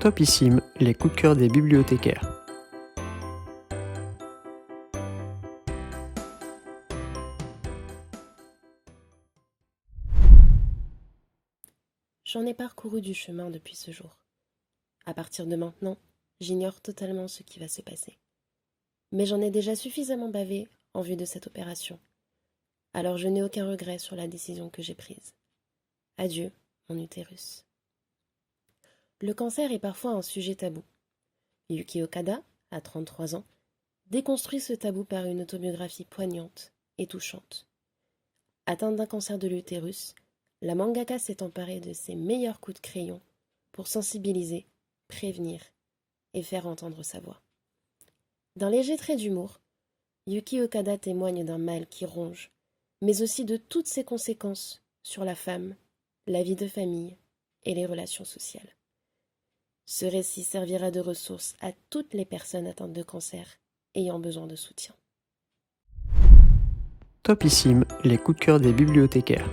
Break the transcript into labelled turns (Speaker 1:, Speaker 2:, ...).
Speaker 1: Topissime, les coups de cœur des bibliothécaires.
Speaker 2: J'en ai parcouru du chemin depuis ce jour. À partir de maintenant, j'ignore totalement ce qui va se passer. Mais j'en ai déjà suffisamment bavé en vue de cette opération. Alors je n'ai aucun regret sur la décision que j'ai prise. Adieu, mon utérus. Le cancer est parfois un sujet tabou. Yuki Okada, à 33 ans, déconstruit ce tabou par une autobiographie poignante et touchante. Atteinte d'un cancer de l'utérus, la mangaka s'est emparée de ses meilleurs coups de crayon pour sensibiliser, prévenir et faire entendre sa voix. D'un léger trait d'humour, Yuki Okada témoigne d'un mal qui ronge, mais aussi de toutes ses conséquences sur la femme, la vie de famille et les relations sociales. Ce récit servira de ressource à toutes les personnes atteintes de cancer ayant besoin de soutien.
Speaker 1: Topissime, les coups de cœur des bibliothécaires.